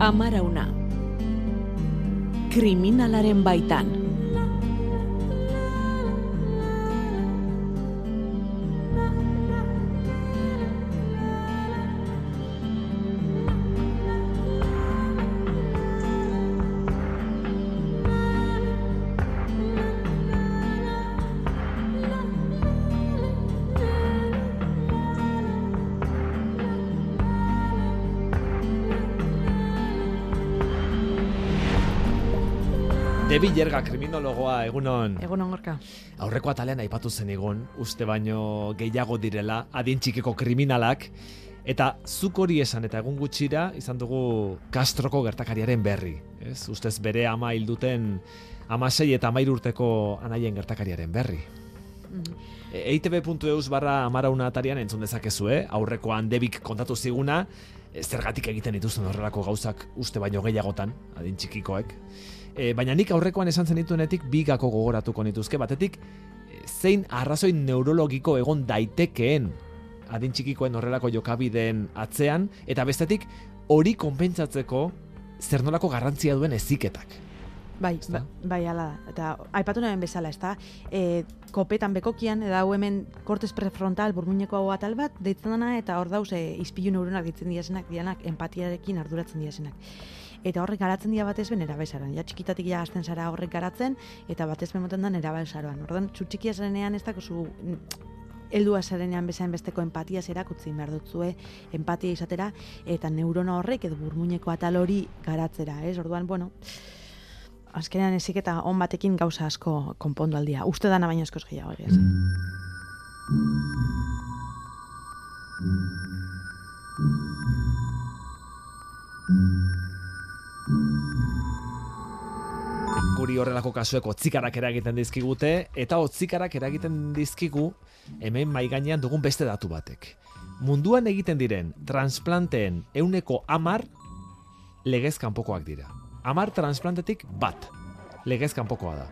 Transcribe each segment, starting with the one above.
Amarauna. Kriminalaren baitan. Debi Jerga kriminologoa egunon. Egunon gorka. Aurreko atalean aipatu zen egon, uste baino gehiago direla, adin txikiko kriminalak, eta zuk hori esan eta egun gutxira izan dugu Castroko gertakariaren berri. Ez? Ustez bere ama hilduten amasei eta amairu urteko anaien gertakariaren berri. Mhm. E, EITB.eus barra amarauna atarian entzun dezakezu, eh? aurrekoan debik kontatu ziguna, e, zergatik egiten dituzten horrelako gauzak uste baino gehiagotan, adin txikikoek. E, baina nik aurrekoan esan zenituenetik bigako gogoratuko nituzke, batetik e, zein arrazoi neurologiko egon daitekeen adin txikikoen horrelako jokabideen atzean, eta bestetik hori konpentsatzeko zer nolako garrantzia duen eziketak. Bai, ba, bai, ala da. Eta aipatu nahen bezala, ezta? E, kopetan bekokian, eta hau hemen kortez prefrontal burmuineko hau atal bat, deitzen dana, eta hor dauz, e, izpilu neuronak ditzen diazenak, dianak, empatiarekin arduratzen diazenak. Eta horrek garatzen dira batez ben erabezaroan. Ja txikitatik ja hasten zara horrek garatzen, eta batez ben moten da erabezaroan. Ordan txutxikia zarenean ez dakozu heldua zarenean bezain besteko empatia zerak utzi behar dutzue empatia izatera eta neurona horrek edo burmuineko atal hori garatzera, ez? Orduan, bueno, azkenean ezik eta on batekin gauza asko konpondu aldia. Uste dana baino askoz gehiago egia esan. Guri horrelako kasuek otzikarak eragiten dizkigute, eta otzikarak eragiten dizkigu hemen mai gainean dugun beste datu batek. Munduan egiten diren transplanteen euneko amar legez kanpokoak dira. Amar transplantetik bat legez kanpokoa da.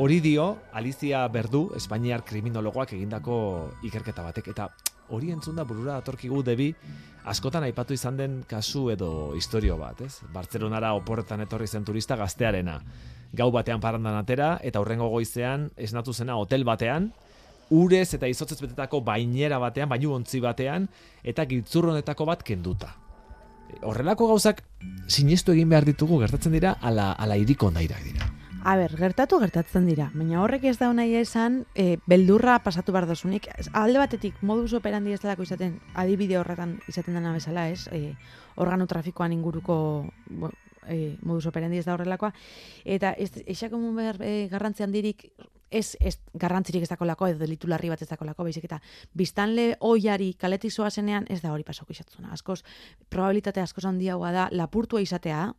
Hori dio Alicia Berdu, Espainiar kriminologoak egindako ikerketa batek, eta hori entzun da burura datorkigu debi askotan aipatu izan den kasu edo istorio bat, ez? Bartzelonara oporretan etorri zen turista gaztearena. Gau batean parandan atera, eta hurrengo goizean esnatu zena hotel batean, urez eta izotzez betetako bainera batean, bainu ontzi batean, eta giltzurronetako bat kenduta. Horrelako gauzak sinestu egin behar ditugu gertatzen dira ala, ala iriko nairak dira. A ber, gertatu gertatzen dira, baina horrek ez da nahi esan e, beldurra pasatu behar dozunik. Alde batetik modus operandi ez delako izaten, adibide horretan izaten dena bezala, ez? E, organo trafikoan inguruko bo, e, modus operandi ez da horrelakoa. Eta ez, esako behar e, garrantzi handirik ez, ez garrantzirik ez dakolako, edo delitu larri bat ez dakolako, baizik eta biztanle oiari kaletik zenean ez da hori pasoko izatzuna. Askoz, probabilitate askoz handiagoa da lapurtua izatea,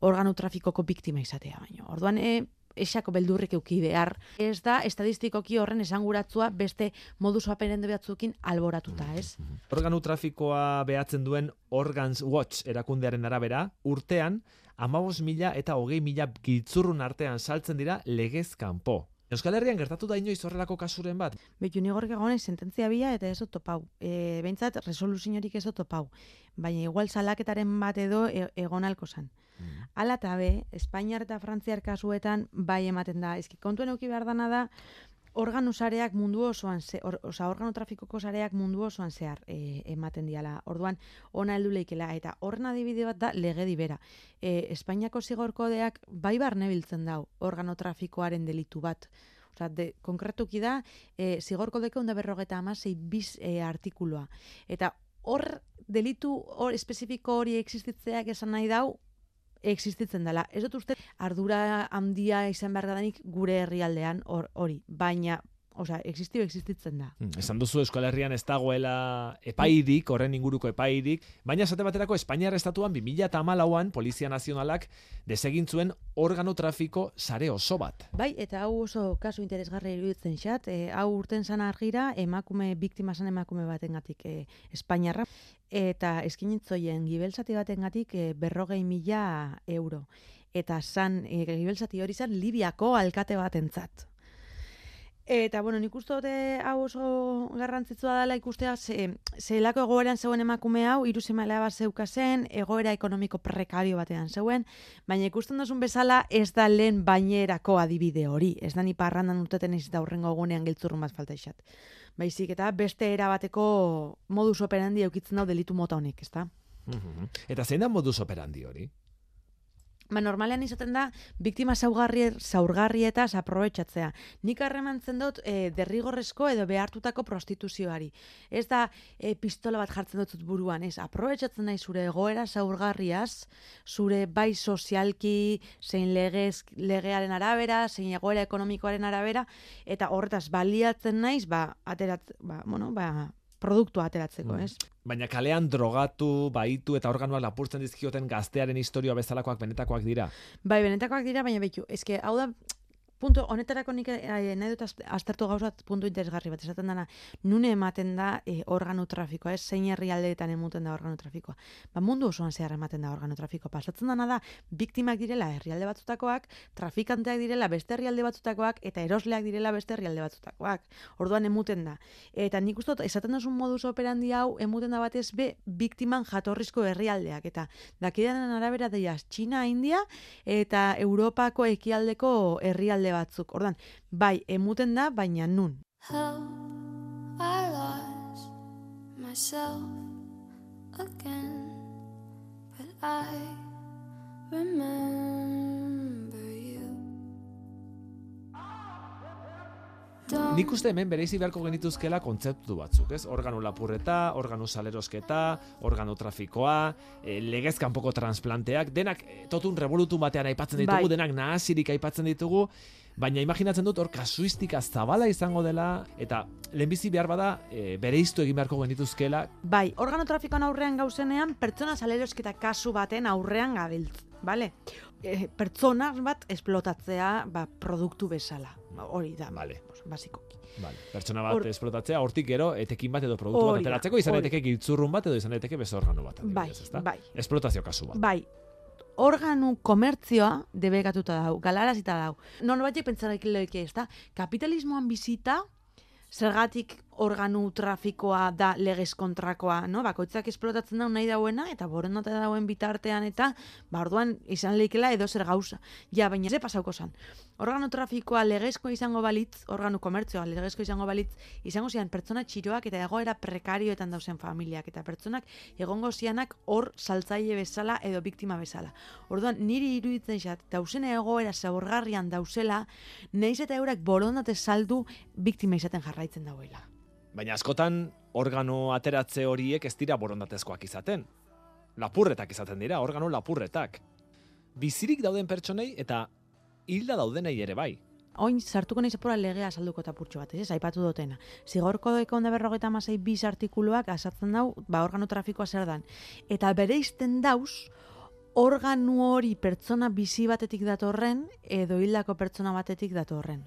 organo trafikoko biktima izatea baino. Orduan, e, esako beldurrik euki behar. Ez da, estadistikoki horren esanguratzua beste modus operandi batzuekin alboratuta, ez? Organu trafikoa behatzen duen Organs Watch erakundearen arabera, urtean, amabos mila eta hogei mila giltzurrun artean saltzen dira legez kanpo. Euskal Herrian gertatu da inoiz horrelako kasuren bat. Betu nigorrik egonez sententzia bila eta ez topau. E, Behintzat, resoluziorik ez topau. Baina igual salaketaren bat edo e, egon alko zan. Ala eta be, Espainiar eta Frantziar kasuetan bai ematen da. Ezki kontuen euki behar dana da, organu sareak mundu osoan, ze, or, oza, organo trafikoko sareak mundu osoan zehar e, ematen diala. Orduan, ona heldu leikela. Eta horren adibide bat da legedi bera. E, Espainiako zigorkodeak bai barne biltzen dau organo trafikoaren delitu bat. Osa, de, konkretuki da, e, zigorkodeko onda berrogeta amasei biz e, artikuloa. Eta hor delitu hor espezifiko hori existitzeak esan nahi dau, existitzen dela. Ez dut uste ardura handia izan behar danik gure herrialdean hor- hori, baina Osea, existio existitzen da. Hmm, Esan duzu Euskal Herrian ez dagoela epairik, horren inguruko epairik, baina esate baterako Espainiar estatuan 2008an Polizia Nazionalak desegin zuen organo trafiko sare oso bat. Bai, eta hau oso kasu interesgarri iruditzen xat, e, hau urten zan argira, emakume, biktima zan emakume batengatik e, Espainiarra, eta eskinitzoien gibelzati batengatik e, berrogei mila euro. Eta zan, e, gibelzati hori zan Libiako alkate batentzat. Eta, bueno, nik uste dute hau oso garrantzitsua dela ikustea, ze, zelako egoeran zeuen emakume hau, iru semalea bat zeukazen, egoera ekonomiko prekario batean zeuen, baina ikusten duzun bezala ez da lehen bainerako adibide hori. Ez da ni parrandan urteten ez da horrengo egunean giltzurrun bat falta isat. Baizik, eta beste erabateko modus operandi eukitzen dau delitu mota honek, ez da? Mhm. Eta zein da modus operandi hori? Ba, normalean izaten da, biktima zaurgarri, zaurgarri eta aprobetxatzea. Nik harremantzen dut e, derrigorrezko edo behartutako prostituzioari. Ez da e, pistola bat jartzen dut buruan, ez, aprobetxatzen nahi zure egoera zaurgarriaz, zure bai sozialki, zein legez, legearen arabera, zein egoera ekonomikoaren arabera, eta horretaz baliatzen naiz, ba, aterat, ba, bueno, ba, produktua ateratzeko, mm. ez? Baina kalean drogatu, baitu eta organuak lapurtzen dizkioten gaztearen historia bezalakoak benetakoak dira. Bai, benetakoak dira, baina behitu, eske, hau da, punto, honetarako nik eh, nahi dut aztertu gauzat puntu interesgarri bat, esaten dana, nune ematen da eh, organo trafikoa, ez zein herrialdeetan emuten da organo trafikoa. Ba, mundu osoan zehar ematen da organo trafikoa. Pasatzen dana da, biktimak direla herrialde batzutakoak, trafikanteak direla beste herrialde batzutakoak, eta erosleak direla beste herrialde batzutakoak. Orduan emuten da. Eta nik uste, esaten duzun modus operandi hau, emuten da batez be, biktiman jatorrizko herrialdeak. Eta dakidanen arabera deiaz, China, India, eta Europako ekialdeko herrialde batzuk. Ordan, bai, emuten da, baina nun. How I lost myself again But I remember Nik uste hemen bereizi beharko genituzkela kontzeptu batzuk, ez? Organo lapurreta, organo salerosketa, organo trafikoa, e, legez kanpoko transplanteak, denak e, totun revolutu batean aipatzen ditugu, bai. denak nahasirik aipatzen ditugu, baina imaginatzen dut hor kasuistika zabala izango dela eta lehenbizi behar bada e, bere iztu egin beharko genituzkela. Bai, organo trafikoan aurrean gauzenean pertsona salerosketa kasu baten aurrean gabiltz, bale? E, pertsona bat esplotatzea ba, produktu bezala, hori da, vale. basiko. Vale. Pertsona bat Or... esplotatzea, hortik gero, etekin bat edo produktu bat ateratzeko, izan daiteke giltzurrun bat edo izan daiteke beste organo bat. Bai, bai. Esplotazio kasu bat. Bai, organu komertzioa debekatuta dau, galarazita dau. Non batek pentsarik leike ez da, kapitalismoan bizita, zergatik organu trafikoa da legez kontrakoa, no? Bakoitzak esplotatzen da nahi dauena eta borondate dauen bitartean eta ba orduan izan leikela edo zer gauza. Ja, baina ze pasauko san. Organo trafikoa legezko izango balitz, organu komertzioa legezko izango balitz, izango zian pertsona txiroak eta egoera prekarioetan dauzen familiak eta pertsonak egongo zianak hor saltzaile bezala edo biktima bezala. Orduan niri iruditzen xat, dausen egoera zaborgarrian dausela, neiz eta eurak borondate saldu biktima izaten jarraitzen dauela. Baina askotan organo ateratze horiek ez dira borondatezkoak izaten. Lapurretak izaten dira, organo lapurretak. Bizirik dauden pertsonei eta hilda daudenei ere bai. Oin sartuko nahi zapora legea salduko eta purtsu bat, ez? Aipatu dutena. Zigorko onda berrogeta masai biz artikuluak asatzen dau, ba organo trafikoa zer dan. Eta bere izten dauz, organu hori pertsona bizi batetik datorren, edo hildako pertsona batetik datorren.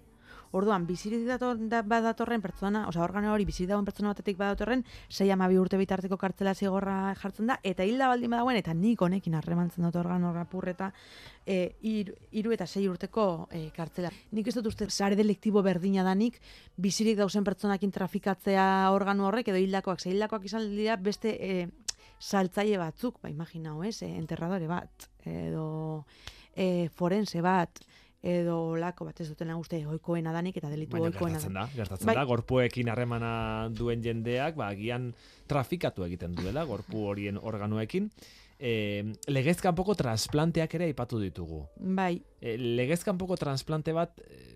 Orduan, bizirik dator, da, badatorren pertsona, oza, organo hori bizirik dagoen pertsona batetik badatorren, sei amabi urte bitarteko kartzela zigorra jartzen da, eta hilda baldin badagoen, eta nik honekin harremantzen dut organo rapurreta, e, iru, eta sei urteko e, kartzela. Nik ez dut uste, sare deliktibo berdina danik, bizirik dauzen pertsonakin trafikatzea organo horrek, edo hildakoak, sei hildakoak izan dira beste e, saltzaile batzuk, ba, imaginau, ez, e, enterradore bat, edo e, forense bat, edo lako bat ez dutena uste oikoena danik eta delitu Baina, oikoena gertatzen da, gertatzen bai. da, gorpuekin harremana duen jendeak, ba, agian trafikatu egiten duela, gorpu horien organoekin. E, legezkan poko transplanteak ere aipatu ditugu. Bai. E, legezkan poko transplante bat, e,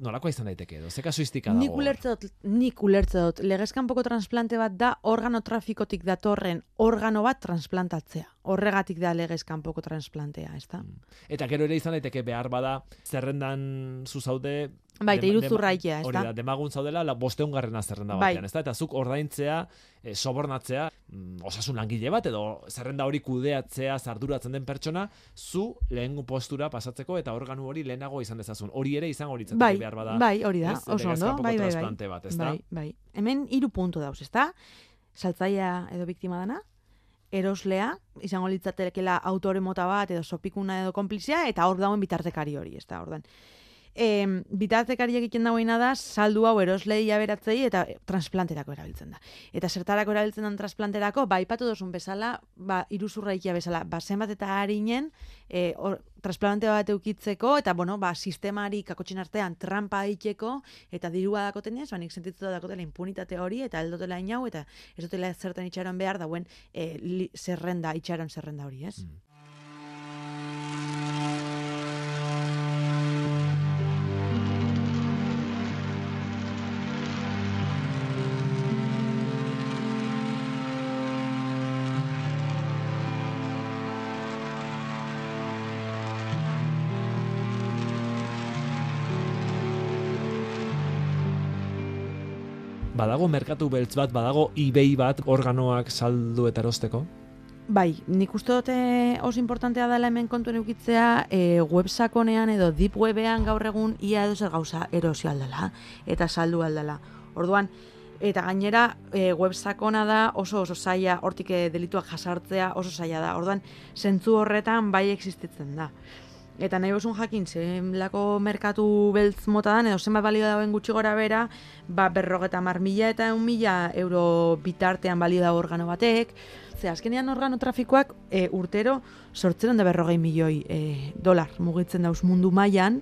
nolako izan daiteke edo? Ze kasuistika dago? Nik ulertze dut, nik ulertze dut, legezkan poko transplante bat da organo trafikotik datorren organo bat transplantatzea. Horregatik da legezkan poko transplantea, ez da? Mm. Eta gero ere izan daiteke behar bada, zerrendan zuzaude Bai, eta iruzurraikia, ez da? Hori da, demagun zaudela, la bosteun garrena zerrenda bai. batean, ez da? Eta zuk ordaintzea, e, sobornatzea, osasun langile bat, edo zerrenda hori kudeatzea, zarduratzen den pertsona, zu lehen postura pasatzeko, eta organu hori lehenago izan dezazun. Hori ere izan hori bai, behar bada. Bai, hori da, oso ondo, bai, bai, bai. Bat, ez bai, bai. Hemen hiru puntu dauz, ez da? Saltzaia edo biktima dana, eroslea, izango litzatekela autore mota bat, edo sopikuna edo konplizia, eta hor dauen bitartekari hori, ez da, ordan e, bitartekari egiten dagoena da, saldu hau eroslei aberatzei eta transplanterako erabiltzen da. Eta zertarako erabiltzen den transplanterako, ba, ipatu dozun bezala, ba, iruzurra ikia bezala, ba, zenbat eta harinen, e, or, transplante bat eukitzeko, eta, bueno, ba, sistemari kakotxin artean trampa itxeko, eta dirua dako tenez, ba, nik sentitu da dakotela impunitate hori, eta eldotela inau, eta ez dutela zertan itxaron behar, dauen e, li, zerrenda, itxaron zerrenda hori, ez? Mm. Badago merkatu beltz bat, badago eBay bat organoak saldu eta erosteko? Bai, nik uste dute oso importantea dela hemen kontuen eukitzea e, websakonean edo deep webean gaur egun ia edo zer gauza erosio aldala eta saldu aldala. Orduan, eta gainera e, websakona da oso oso zaila hortik delituak jasartzea oso zaila da. Orduan, zentzu horretan bai existitzen da. Eta nahi bosun jakin, lako merkatu beltz mota dan, edo zenbat balio dagoen gutxi gora bera, ba, berrogeta mar mila eta eun mila euro bitartean balio dago organo batek. Ze, azkenean organo trafikoak e, urtero sortzen da berrogei milioi e, dolar mugitzen dauz mundu mailan.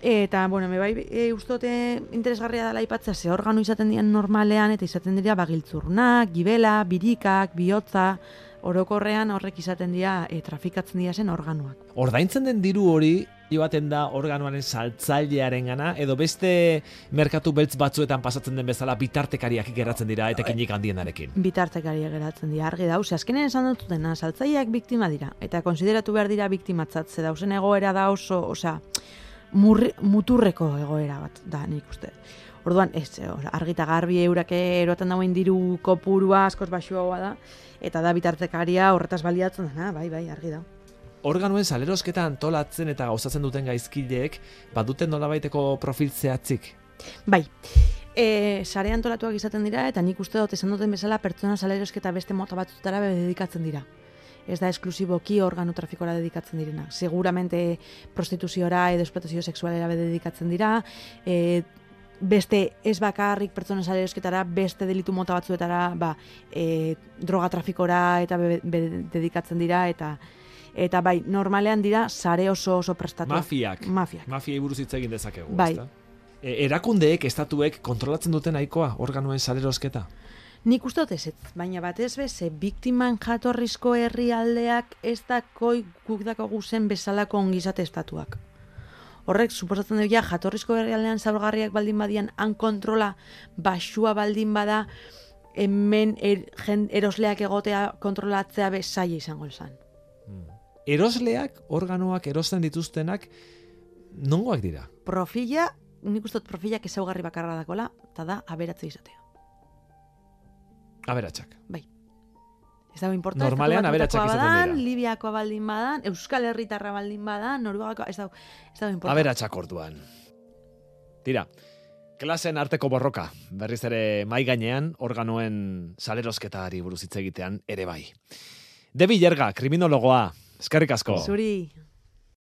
Eta, bueno, me bai e, ustote interesgarria dela ipatzea, ze organo izaten dian normalean, eta izaten dira bagiltzurnak, gibela, birikak, bihotza, orokorrean horrek izaten dira e, trafikatzen dira zen organoak. Ordaintzen den diru hori joaten da organoaren saltzailearen gana, edo beste merkatu beltz batzuetan pasatzen den bezala bitartekariak geratzen dira eta kinik handienarekin. Bitartekariak geratzen dira, argi dauz, azkenen esan dut dena, saltzaileak biktima dira, eta konsideratu behar dira biktimatzat, ze dauzen egoera da oso, osea, muturreko egoera bat da nik uste. Orduan, ez, argita garbi eurake erotan dauen diru kopurua askoz baxuagoa da, eta da bitartekaria horretaz baliatzen dena, bai, bai, argi da. Organuen salerosketa antolatzen eta gauzatzen duten gaizkileek, baduten nolabaiteko profil zehatzik? Bai, e, sare antolatuak izaten dira, eta nik uste dut esan duten bezala pertsona salerosketa beste mota batzutara dedikatzen dira. Ez da esklusiboki organo trafikora dedikatzen direna. Seguramente prostituziora edo esplotazio sexualera dedikatzen dira, e, beste ez bakarrik pertsona salerosketara, beste delitu mota batzuetara, ba, e, droga trafikora eta be, dedikatzen dira, eta eta bai, normalean dira sare oso oso prestatu. Mafiak. Mafiak. Mafiai buruz hitz egin dezakegu, bai. E, erakundeek, estatuek kontrolatzen duten nahikoa organoen salerosketa? Nik uste dut ez, baina batez beze, biktiman jatorrizko herrialdeak ez da koi guk dako guzen bezalako ongizate estatuak horrek suposatzen dut ja jatorrizko herrialdean zaurgarriak baldin badian han kontrola basua baldin bada hemen er, erosleak egotea kontrolatzea be saia izango izan. Hmm. Erosleak, organoak erosten dituztenak nongoak dira? Profila, nik uste profilak ezaugarri bakarra dakola, eta da aberatze izatea. Aberatsak. Bai. Ez dago importante. Normalean aberatsak izaten dira. Libiako baldin badan, Euskal Herritarra baldin badan, Noruegako, ez dago, ez dago importante. Aberatsak orduan. Tira, klasen arteko borroka, berriz ere mai gainean, organoen salerosketari buruz hitz egitean ere bai. Debi Jerga, kriminologoa, eskerrik asko. Zuri.